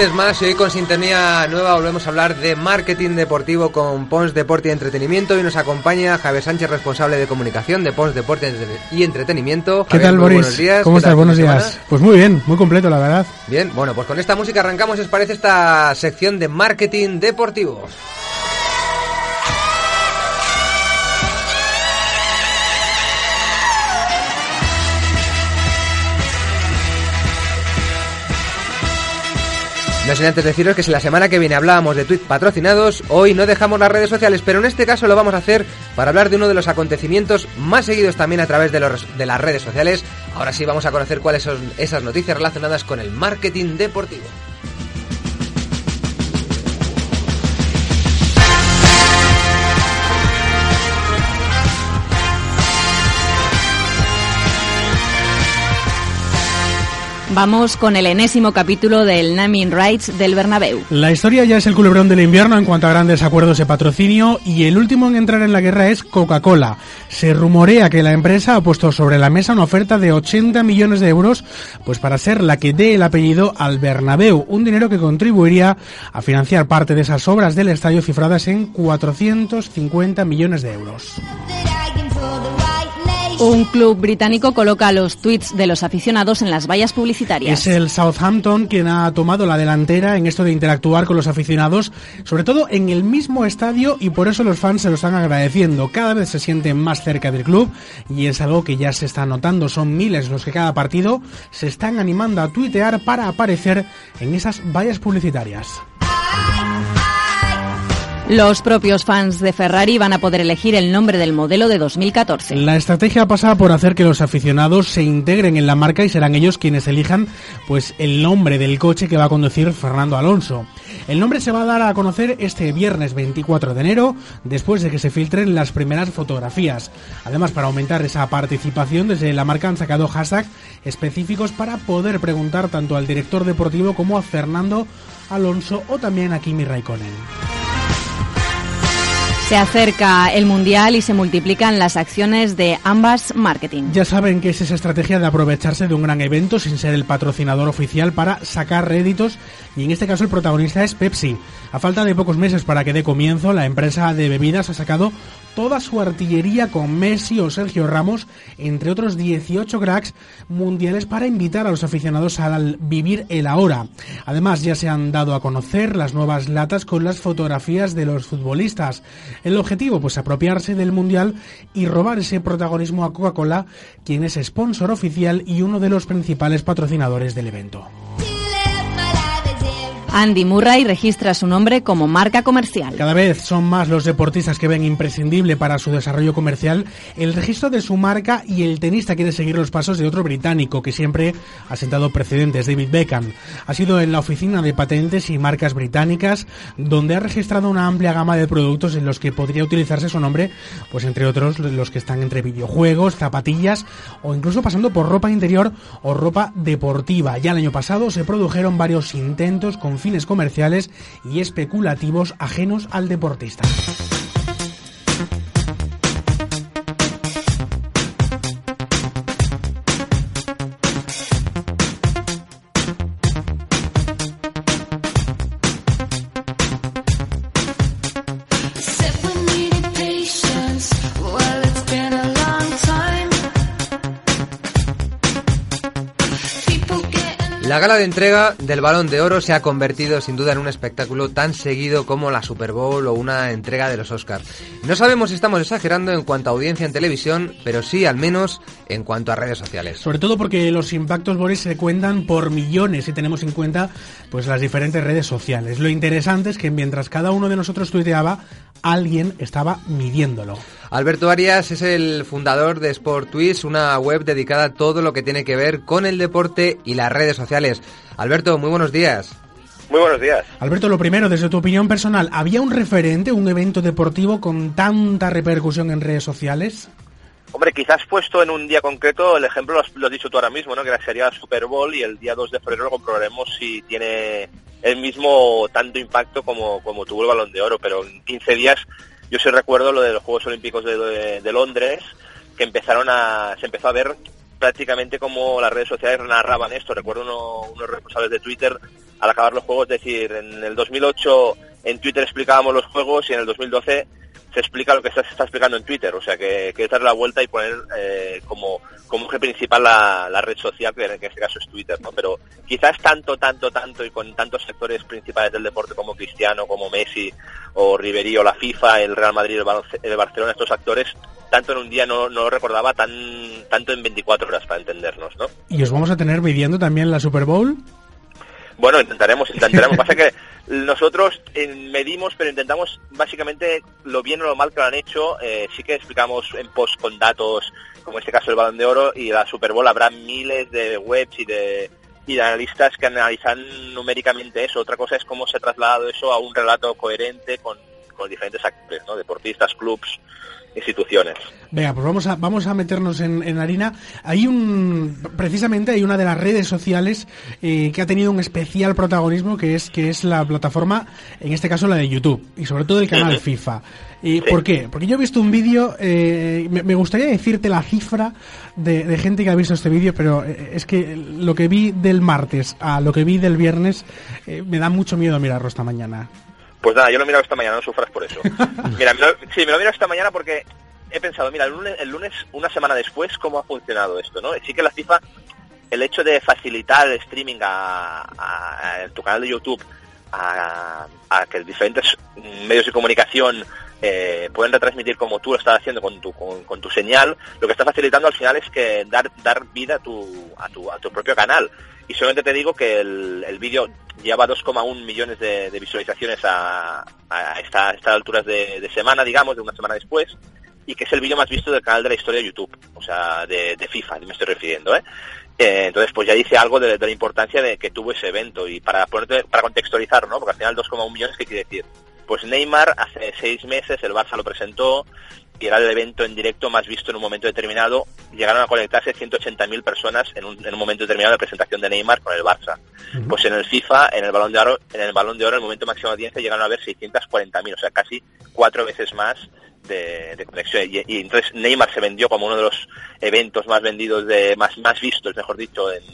un lunes más y hoy con sintonía nueva volvemos a hablar de marketing deportivo con Pons Deporte y Entretenimiento y nos acompaña Javier Sánchez, responsable de comunicación de Pons Deporte y Entretenimiento. ¿Qué tal, Boris? Buenos días. ¿Cómo estás? Buenos días. Pues muy bien, muy completo, la verdad. Bien, bueno, pues con esta música arrancamos, ¿os parece esta sección de marketing deportivo? No sin antes deciros que si la semana que viene hablábamos de tweets patrocinados, hoy no dejamos las redes sociales, pero en este caso lo vamos a hacer para hablar de uno de los acontecimientos más seguidos también a través de, de las redes sociales. Ahora sí vamos a conocer cuáles son esas noticias relacionadas con el marketing deportivo. Vamos con el enésimo capítulo del Naming Rights del Bernabéu. La historia ya es el culebrón del invierno en cuanto a grandes acuerdos de patrocinio y el último en entrar en la guerra es Coca-Cola. Se rumorea que la empresa ha puesto sobre la mesa una oferta de 80 millones de euros pues para ser la que dé el apellido al Bernabéu, un dinero que contribuiría a financiar parte de esas obras del estadio cifradas en 450 millones de euros. Un club británico coloca los tweets de los aficionados en las vallas publicitarias. Es el Southampton quien ha tomado la delantera en esto de interactuar con los aficionados, sobre todo en el mismo estadio y por eso los fans se lo están agradeciendo. Cada vez se sienten más cerca del club y es algo que ya se está notando. Son miles los que cada partido se están animando a tuitear para aparecer en esas vallas publicitarias. Los propios fans de Ferrari van a poder elegir el nombre del modelo de 2014. La estrategia pasa por hacer que los aficionados se integren en la marca y serán ellos quienes elijan pues el nombre del coche que va a conducir Fernando Alonso. El nombre se va a dar a conocer este viernes 24 de enero, después de que se filtren las primeras fotografías. Además, para aumentar esa participación, desde la marca han sacado hashtags específicos para poder preguntar tanto al director deportivo como a Fernando Alonso o también a Kimi Raikkonen. Se acerca el Mundial y se multiplican las acciones de ambas marketing. Ya saben que es esa estrategia de aprovecharse de un gran evento sin ser el patrocinador oficial para sacar réditos y en este caso el protagonista es Pepsi. A falta de pocos meses para que dé comienzo, la empresa de bebidas ha sacado toda su artillería con Messi o Sergio Ramos, entre otros 18 cracks mundiales para invitar a los aficionados al vivir el ahora. Además, ya se han dado a conocer las nuevas latas con las fotografías de los futbolistas. El objetivo, pues apropiarse del mundial y robar ese protagonismo a Coca-Cola, quien es sponsor oficial y uno de los principales patrocinadores del evento. Andy Murray registra su nombre como marca comercial. Cada vez son más los deportistas que ven imprescindible para su desarrollo comercial el registro de su marca y el tenista quiere seguir los pasos de otro británico que siempre ha sentado precedentes, David Beckham. Ha sido en la oficina de patentes y marcas británicas donde ha registrado una amplia gama de productos en los que podría utilizarse su nombre, pues entre otros los que están entre videojuegos, zapatillas o incluso pasando por ropa interior o ropa deportiva. Ya el año pasado se produjeron varios intentos con fines comerciales y especulativos ajenos al deportista. La gala de entrega del Balón de Oro se ha convertido sin duda en un espectáculo tan seguido como la Super Bowl o una entrega de los Oscars. No sabemos si estamos exagerando en cuanto a audiencia en televisión, pero sí al menos en cuanto a redes sociales. Sobre todo porque los impactos, Boris, se cuentan por millones si tenemos en cuenta pues las diferentes redes sociales. Lo interesante es que mientras cada uno de nosotros tuiteaba, alguien estaba midiéndolo. Alberto Arias es el fundador de Sport Twist, una web dedicada a todo lo que tiene que ver con el deporte y las redes sociales. Alberto, muy buenos días. Muy buenos días. Alberto, lo primero, desde tu opinión personal, ¿había un referente, un evento deportivo con tanta repercusión en redes sociales? Hombre, quizás puesto en un día concreto, el ejemplo lo has, dicho tú ahora mismo, ¿no? Que sería el Super Bowl y el día 2 de febrero lo comprobaremos si tiene el mismo tanto impacto como, como tuvo el Balón de Oro, pero en 15 días yo sí recuerdo lo de los Juegos Olímpicos de, Londres, que empezaron a, se empezó a ver prácticamente como las redes sociales narraban esto. Recuerdo unos responsables de Twitter al acabar los juegos, decir, en el 2008 en Twitter explicábamos los juegos y en el 2012 se explica lo que se está explicando en Twitter, o sea que, que dar la vuelta y poner eh, como, como eje principal la, la, red social, que en este caso es Twitter, ¿no? Pero quizás tanto, tanto, tanto y con tantos sectores principales del deporte como Cristiano, como Messi o Ribery o la FIFA, el Real Madrid, el, Barcelona, estos actores, tanto en un día no, no lo recordaba tan, tanto en 24 horas para entendernos, ¿no? ¿Y os vamos a tener midiendo también la Super Bowl? Bueno, intentaremos, intentaremos. Pasa que nosotros eh, medimos, pero intentamos básicamente lo bien o lo mal que lo han hecho. Eh, sí que explicamos en post con datos, como en este caso el Balón de Oro y la Super Bowl. Habrá miles de webs y de, y de analistas que analizan numéricamente eso. Otra cosa es cómo se ha trasladado eso a un relato coherente con, con diferentes actores, ¿no? deportistas, clubs, instituciones. Venga, pues vamos a, vamos a meternos en, harina. Hay un, precisamente hay una de las redes sociales eh, que ha tenido un especial protagonismo que es, que es la plataforma, en este caso la de YouTube, y sobre todo el canal FIFA. ¿Y ¿Por qué? Porque yo he visto un vídeo, eh, me, gustaría decirte la cifra de, gente que ha visto este vídeo, pero eh, es que lo que vi del martes a lo que vi del viernes me da mucho miedo mirarlo esta mañana. Pues nada, yo lo he mirado esta mañana, no sufras por eso. Mira, sí, me lo he mirado esta mañana porque he pensado, mira, el lunes, una semana después, ¿cómo ha funcionado esto? ¿no? Sí que la FIFA, el hecho de facilitar el streaming a, tu canal de YouTube, a, que diferentes medios de comunicación eh, pueden retransmitir como tú lo estás haciendo con tu, con, tu señal, lo que está facilitando al final es que dar, dar vida a tu, a tu, a tu propio canal. Y solamente te digo que el, el vídeo lleva 2,1 millones de, visualizaciones a, a, estas alturas de, semana, digamos, de una semana después, y que es el vídeo más visto del canal de la historia de YouTube, o sea, de, FIFA, me estoy refiriendo, ¿eh? ¿eh? entonces, pues ya dice algo de, la importancia de que tuvo ese evento y para ponerte, para contextualizar, ¿no? Porque al final 2,1 millones, ¿qué quiere decir? Pues Neymar hace seis meses el Barça lo presentó, y era el evento en directo más visto en un momento determinado. Llegaron a conectarse 180.000 personas en un, en un, momento determinado de presentación de Neymar con el Barça. Pues en el FIFA, en el Balón de Oro, en el Balón de Oro, el momento máximo de audiencia llegaron a ver 640.000, o sea, casi cuatro veces más de, conexión. Y, entonces Neymar se vendió como uno de los eventos más vendidos, de más, más vistos, mejor dicho, en,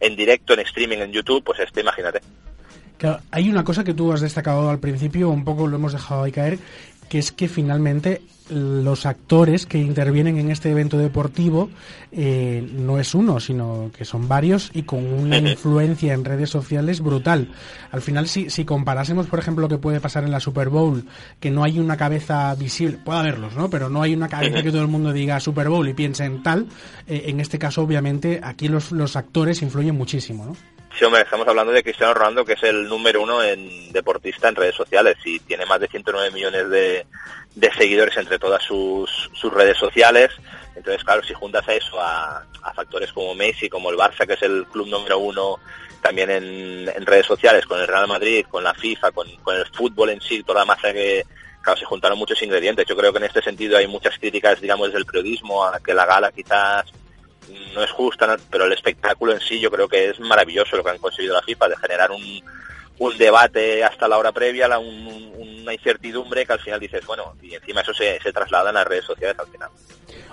en directo, en streaming, en YouTube, pues este, imagínate. Hay una cosa que tú has destacado al principio, un poco lo hemos dejado ahí caer, que es que finalmente los actores que intervienen en este evento deportivo eh, no es uno, sino que son varios y con una influencia en redes sociales brutal. Al final, si, si comparásemos, por ejemplo, lo que puede pasar en la Super Bowl, que no hay una cabeza visible, puede haberlos, ¿no? Pero no hay una cabeza que todo el mundo diga Super Bowl y piense en tal. Eh, en este caso, obviamente, aquí los, los actores influyen muchísimo, ¿no? Sí, hombre, estamos hablando de Cristiano Ronaldo, que es el número uno en deportista en redes sociales y tiene más de 109 millones de, seguidores entre todas sus, redes sociales. Entonces, claro, si juntas a eso a, factores como Messi, como el Barça, que es el club número uno también en, redes sociales, con el Real Madrid, con la FIFA, con, el fútbol en sí, toda la masa que, claro, se juntaron muchos ingredientes. Yo creo que en este sentido hay muchas críticas, digamos, desde el periodismo, a que la gala quizás no es justa, pero el espectáculo en sí yo creo que es maravilloso lo que han conseguido la FIFA, de generar un, un debate hasta la hora previa, la, una incertidumbre que al final dices, bueno, y encima eso se, se traslada en las redes sociales al final.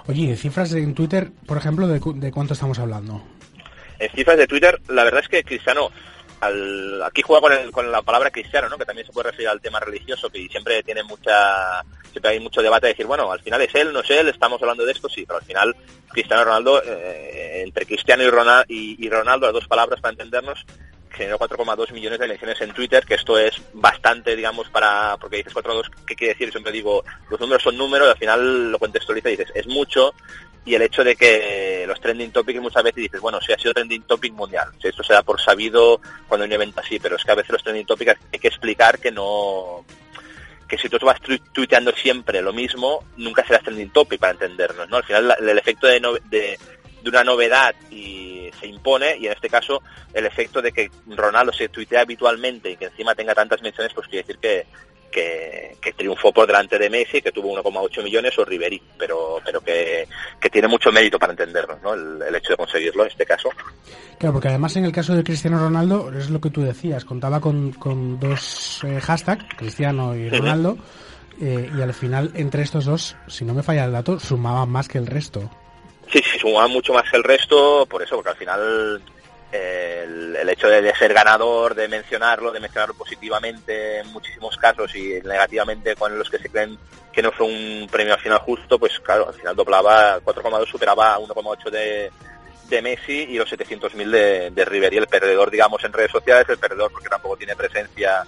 Oye, cifras en Twitter, por ejemplo, de, de cuánto estamos hablando? En cifras de Twitter, la verdad es que Cristiano aquí juega con, con, la palabra cristiano, ¿no? que también se puede referir al tema religioso, que siempre tiene mucha, siempre hay mucho debate de decir, bueno, al final es él, no es él, estamos hablando de esto, sí, pero al final Cristiano Ronaldo, eh, entre Cristiano y Ronaldo, y, Ronaldo, las dos palabras para entendernos, generó 4,2 millones de elecciones en Twitter, que esto es bastante, digamos, para, porque dices 4,2, ¿qué quiere decir? Siempre digo, los números son números, al final lo contextualiza y dices, es mucho, y el hecho de que trending topics muchas veces dices, bueno, si ha sido trending topic mundial, si esto se da por sabido cuando hay un evento así, pero es que a veces los trending topics hay que explicar que no, que si tú vas tuiteando siempre lo mismo, nunca serás trending topic para entendernos, ¿no? Al final el efecto de, de, de una novedad y se impone, y en este caso el efecto de que Ronaldo se tuitea habitualmente y que encima tenga tantas menciones, pues quiere decir que, que, triunfó por delante de Messi, que tuvo 1,8 millones, o Ribery, pero, pero que, tiene mucho mérito para entendernos, ¿no? El, hecho de conseguirlo en este caso. Claro, porque además en el caso de Cristiano Ronaldo, es lo que tú decías, contaba con, con dos eh, hashtags, Cristiano y Ronaldo, eh, y al final entre estos dos, si no me falla el dato, sumaban más que el resto. Sí, sí, sumaban mucho más que el resto, por eso, porque al final el, hecho de, ser ganador, de mencionarlo, de mencionarlo positivamente en muchísimos casos y negativamente con los que se creen que no fue un premio al final justo, pues claro, al final doblaba 4,2, superaba 1,8 de, Messi y los 700.000 de, de River. Y el perdedor, digamos, en redes sociales, el perdedor porque tampoco tiene presencia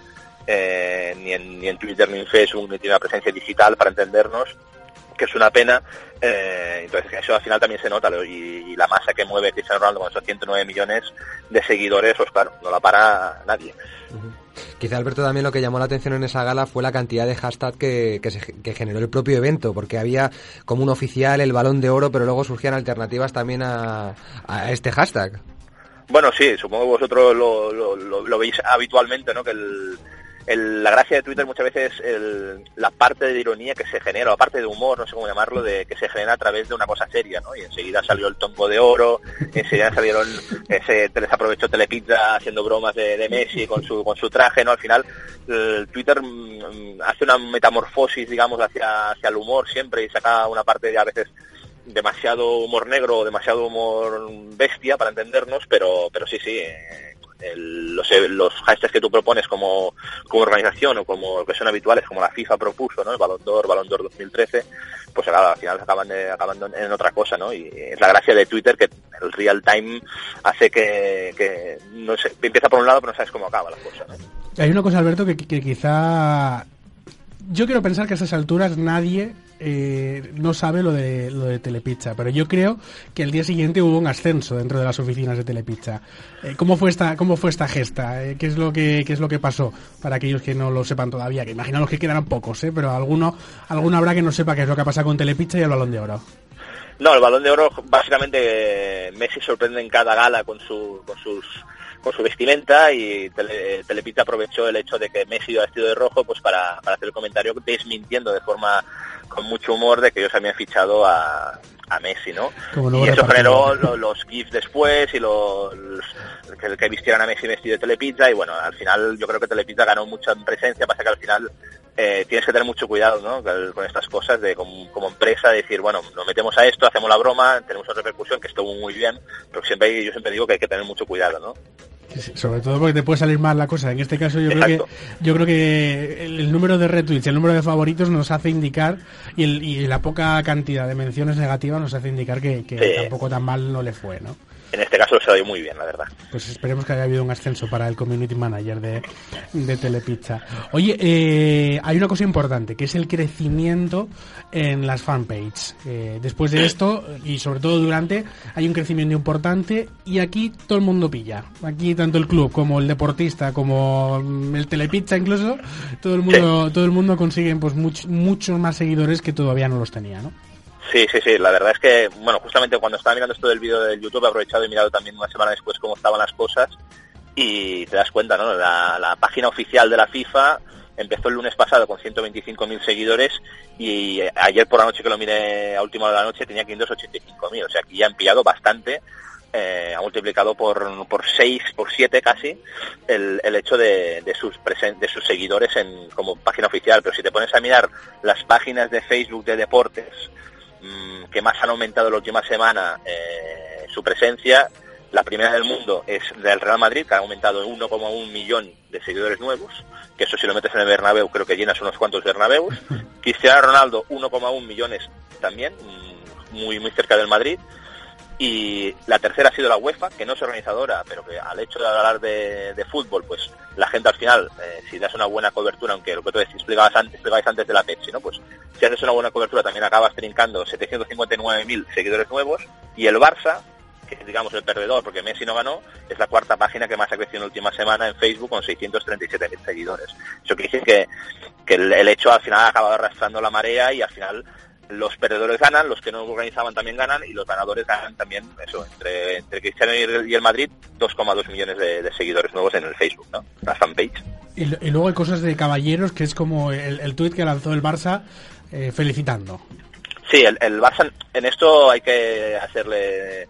eh, ni, en, ni en Twitter ni en Facebook, ni tiene una presencia digital para entendernos, que es una pena. Eh, entonces eso al final también se nota y, la masa que mueve Cristiano Ronaldo con esos 109 millones de seguidores, pues claro, no la para nadie. Quizá Alberto también lo que llamó la atención en esa gala fue la cantidad de hashtag que, que, generó el propio evento, porque había como un oficial el balón de oro, pero luego surgían alternativas también a, a este hashtag. Bueno, sí, supongo que vosotros lo, lo, lo veis habitualmente, ¿no? Que el, la gracia de Twitter muchas veces es la parte de ironía que se genera, la parte de humor, no sé cómo llamarlo, de que se genera a través de una cosa seria, ¿no? Y enseguida salió el tongo de oro, enseguida salieron, se les aprovechó Telepizza haciendo bromas de, Messi con su, con su traje, ¿no? Al final, Twitter mm, hace una metamorfosis, digamos, hacia, hacia el humor siempre y saca una parte de a veces demasiado humor negro o demasiado humor bestia para entendernos, pero, pero sí, sí, eh, los, los hashtags que tú propones como, como organización o como que son habituales, como la FIFA propuso, ¿no? El Balón d'Or, Balón d'Or 2013, pues al final acaban, de, en otra cosa, ¿no? Y es la gracia de Twitter que el real time hace que, que no sé, empieza por un lado pero no sabes cómo acaba la cosa, Hay una cosa, Alberto, que, que quizá yo quiero pensar que a esas alturas nadie eh, no sabe lo de, lo de Telepizza, pero yo creo que el día siguiente hubo un ascenso dentro de las oficinas de Telepizza. Eh, ¿Cómo fue esta, cómo fue esta gesta? Eh, ¿qué, es lo que, ¿Qué es lo que pasó para aquellos que no lo sepan todavía? Que imagino los que quedarán pocos, ¿eh? pero alguno, alguno habrá que no sepa qué es lo que ha pasado con Telepizza y el Balón de Oro. No, el Balón de Oro, básicamente Messi sorprende en cada gala con, su, con sus con su vestimenta y Tele, aprovechó el hecho de que Messi iba vestido de rojo pues para, para hacer el comentario desmintiendo de forma con mucho humor de que ellos habían fichado a, a Messi, ¿no? Y eso generó los, GIFs después y los, que, que, vistieran a Messi vestido de Telepizza y bueno, al final yo creo que Telepizza ganó mucha presencia, pasa que al final eh, tienes que tener mucho cuidado ¿no? con estas cosas de como, como, empresa decir bueno nos metemos a esto hacemos la broma tenemos una repercusión que estuvo muy bien pero siempre yo siempre digo que hay que tener mucho cuidado no sobre todo porque te puede salir mal la cosa. En este caso yo creo que yo creo que el, número de retweets, el número de favoritos nos hace indicar y, el, y la poca cantidad de menciones negativas nos hace indicar que, tampoco tan mal no le fue, ¿no? En este caso se ha muy bien, la verdad. Pues esperemos que haya habido un ascenso para el community manager de, de Telepizza. Oye, eh, hay una cosa importante, que es el crecimiento en las fanpages. Eh, después de esto, y sobre todo durante, hay un crecimiento importante y aquí todo el mundo pilla. Aquí tanto el club como el deportista, como el Telepizza incluso, todo el mundo, todo el mundo consigue pues muchos más seguidores que todavía no los tenía, ¿no? Sí, sí, sí, la verdad es que, bueno, justamente cuando estaba mirando esto del vídeo del YouTube he aprovechado y mirado también una semana después cómo estaban las cosas y te das cuenta, ¿no? La, página oficial de la FIFA empezó el lunes pasado con 125.000 seguidores y ayer por la noche que lo miré a última hora de la noche tenía 585.000, o sea que ya han pillado bastante, eh, ha multiplicado por, por 6, por 7 casi el, el hecho de, de sus de sus seguidores en, como página oficial, pero si te pones a mirar las páginas de Facebook de deportes, Mm, que más han aumentado la última semana eh, su presencia. La primera del mundo es del Real Madrid, que ha aumentado 1,1 millón de seguidores nuevos, que eso si lo metes en el Bernabéu creo que llenas unos cuantos Bernabéus. Cristiano Ronaldo 1,1 millones también, mm, muy muy cerca del Madrid. Y la tercera ha sido la UEFA, que no es organizadora, pero que al hecho de hablar de, fútbol, pues la gente al final, eh, si das una buena cobertura, aunque lo que tú explicabas antes, explicabas antes de la Pepsi, ¿no? Pues si haces una buena cobertura también acabas trincando 759.000 seguidores nuevos. Y el Barça, que es digamos el perdedor porque Messi no ganó, es la cuarta página que más ha crecido en la última semana en Facebook con 637.000 seguidores. Eso quiere decir que, que el, hecho al final ha acabado arrastrando la marea y al final los perdedores ganan, los que no organizaban también ganan y los ganadores ganan también, eso, entre, entre Cristiano y el Madrid, 2,2 millones de, seguidores nuevos en el Facebook, ¿no? La fanpage. Y, luego hay cosas de caballeros, que es como el, el tuit que lanzó el Barça eh, felicitando. Sí, el, el Barça, en esto hay que hacerle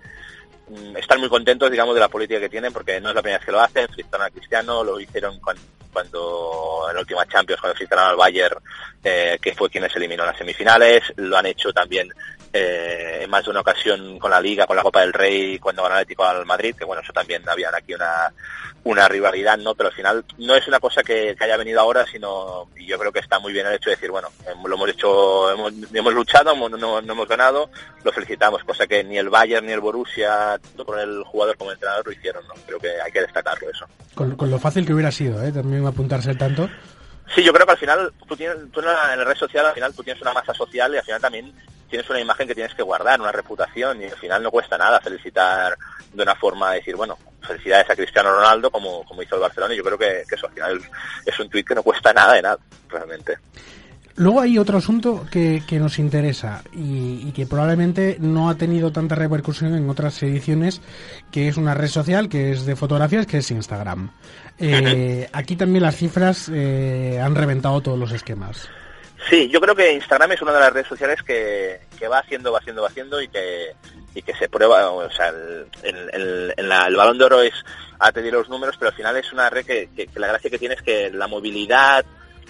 mm, están muy contentos, digamos, de la política que tienen, porque no es la primera vez que lo hacen, felicitaron a Cristiano, lo hicieron con, cuando en la última Champions, cuando visitaron al Bayern, eh, que fue quienes eliminó en las semifinales, lo han hecho también eh, en más de una ocasión con la Liga, con la Copa del Rey, cuando ganó el Atlético al Madrid, que bueno, eso también habían aquí una, una rivalidad, ¿no? Pero al final no es una cosa que, haya venido ahora, sino y yo creo que está muy bien el hecho de decir, bueno, lo hemos hecho, hemos, hemos luchado, no, no, hemos ganado, lo felicitamos, cosa que ni el Bayern ni el Borussia, tanto con el jugador como entrenador, lo hicieron, ¿no? Creo que hay que destacarlo eso. Con, lo fácil que hubiera sido, ¿eh? También apuntarse tanto. Sí, yo creo que al final, tú, tienes, tú en, la, red social, al final tú tienes una masa social y al final también tienes una imagen que tienes que guardar, una reputación, y al final no cuesta nada felicitar de una forma de decir, bueno, felicidades a Cristiano Ronaldo como, como hizo el Barcelona, y yo creo que, eso al final es un tuit que no cuesta nada de nada, realmente. Luego hay otro asunto que, que nos interesa y, que probablemente no ha tenido tanta repercusión en otras ediciones, que es una red social que es de fotografías, que es Instagram. Eh, aquí también las cifras eh, han reventado todos los esquemas. Sí, yo creo que Instagram es una de las redes sociales que, va haciendo, va haciendo, va haciendo y que, y que se prueba, o sea, el, balón de oro es a tener los números, pero al final es una red que, la gracia que tiene es que la movilidad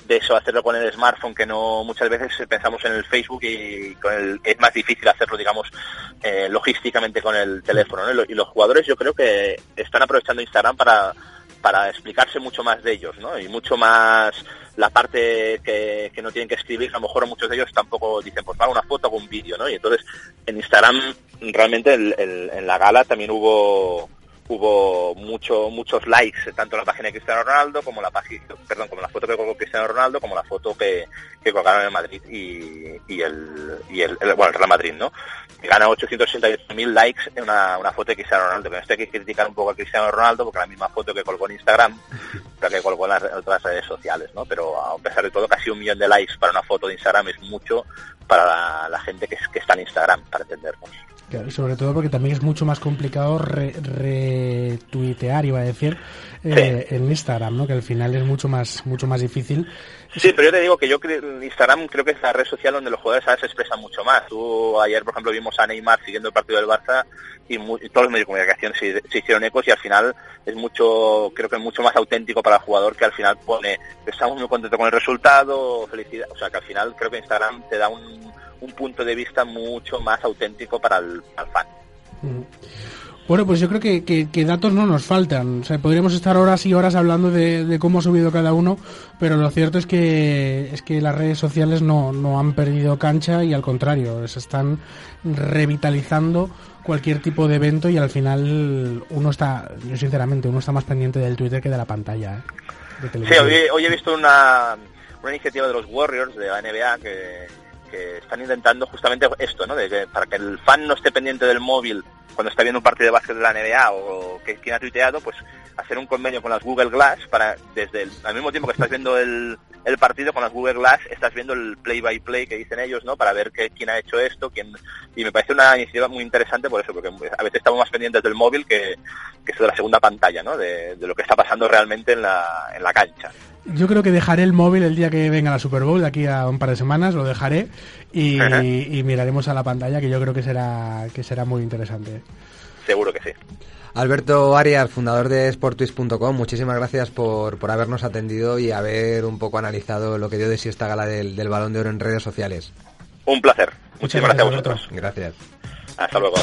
de eso, hacerlo con el smartphone, que no muchas veces pensamos en el Facebook y con el, es más difícil hacerlo, digamos, eh, logísticamente con el teléfono. Y los jugadores yo creo que están aprovechando Instagram para, para explicarse mucho más de ellos, ¿no? Y mucho más la parte que, no tienen que escribir, a lo mejor muchos de ellos tampoco dicen, pues va una foto o un vídeo, ¿no? Y entonces en Instagram realmente en la gala también hubo hubo mucho, muchos likes tanto la página de Cristiano Ronaldo como la página, perdón, como la foto que colgó Cristiano Ronaldo como la foto que, que colgaron en Madrid y, el, y el, bueno, el Real Madrid, ¿no? Gana 868.000 likes en una, una foto de Cristiano Ronaldo, que no hay que criticar un poco a Cristiano Ronaldo porque la misma foto que colgó en Instagram, la que colgó en las otras redes sociales, ¿no? Pero a pesar de todo, casi un millón de likes para una foto de Instagram es mucho para la, gente que, que está en Instagram, para entendernos sobre todo porque también es mucho más complicado retuitear, iba a decir, eh, en Instagram, ¿no? Que al final es mucho más mucho más difícil. Sí, pero yo te digo que yo creo, Instagram creo que es la red social donde los jugadores se expresan mucho más. Tú ayer, por ejemplo, vimos a Neymar siguiendo el partido del Barça y, todos los medios de comunicación se, hicieron ecos y al final es mucho, creo que es mucho más auténtico para el jugador que al final pone, estamos muy contentos con el resultado, felicidad. O sea, que al final creo que Instagram te da un un punto de vista mucho más auténtico para el, fan. Bueno, pues yo creo que, datos no nos faltan. O sea, podríamos estar horas y horas hablando de, cómo ha subido cada uno, pero lo cierto es que es que las redes sociales no, no han perdido cancha y al contrario, se están revitalizando cualquier tipo de evento y al final uno está, yo sinceramente, uno está más pendiente del Twitter que de la pantalla. ¿eh? sí, hoy, hoy, he visto una, una iniciativa de los Warriors de la NBA que están intentando justamente esto, ¿no? De que para que el fan no esté pendiente del móvil cuando está viendo un partido de básquet de la NBA o que quien ha tuiteado, pues hacer un convenio con las Google Glass para desde el, al mismo tiempo que estás viendo el, el partido con las Google Glass estás viendo el play by play que dicen ellos, ¿no? Para ver que, quién ha hecho esto, quién y me parece una iniciativa muy interesante por eso, porque a veces estamos más pendientes del móvil que, que de la segunda pantalla, ¿no? De, de, lo que está pasando realmente en la, en la cancha. Yo creo que dejaré el móvil el día que venga la Super Bowl, de aquí a un par de semanas, lo dejaré y, miraremos a la pantalla, que yo creo que será, que será muy interesante. Seguro que sí. Alberto Arias, fundador de sportwist.com, muchísimas gracias por, por, habernos atendido y haber un poco analizado lo que dio de sí esta gala del, del Balón de Oro en redes sociales. Un placer. Muchas gracias, gracias a vosotros. Gracias. Hasta luego.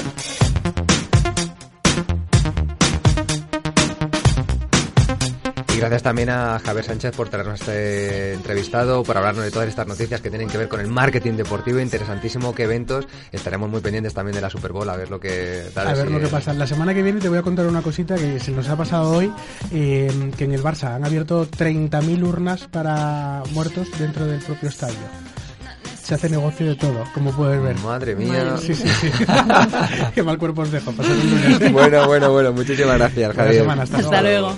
Gracias también a Javier Sánchez por traernos este entrevistado, por hablarnos de todas estas noticias que tienen que ver con el marketing deportivo. Interesantísimo qué eventos. Estaremos muy pendientes también de la Super Bowl, a ver lo que A ver lo que pasa. La semana que viene te voy a contar una cosita que se nos ha pasado hoy, eh, que en el Barça han abierto 30.000 urnas para muertos dentro del propio estadio se hace negocio de todo, como puedes ver. Madre mía. Sí, sí, sí. Qué mal cuerpo os dejo. bueno, bueno, bueno. Muchísimas gracias, Javier. hasta, luego.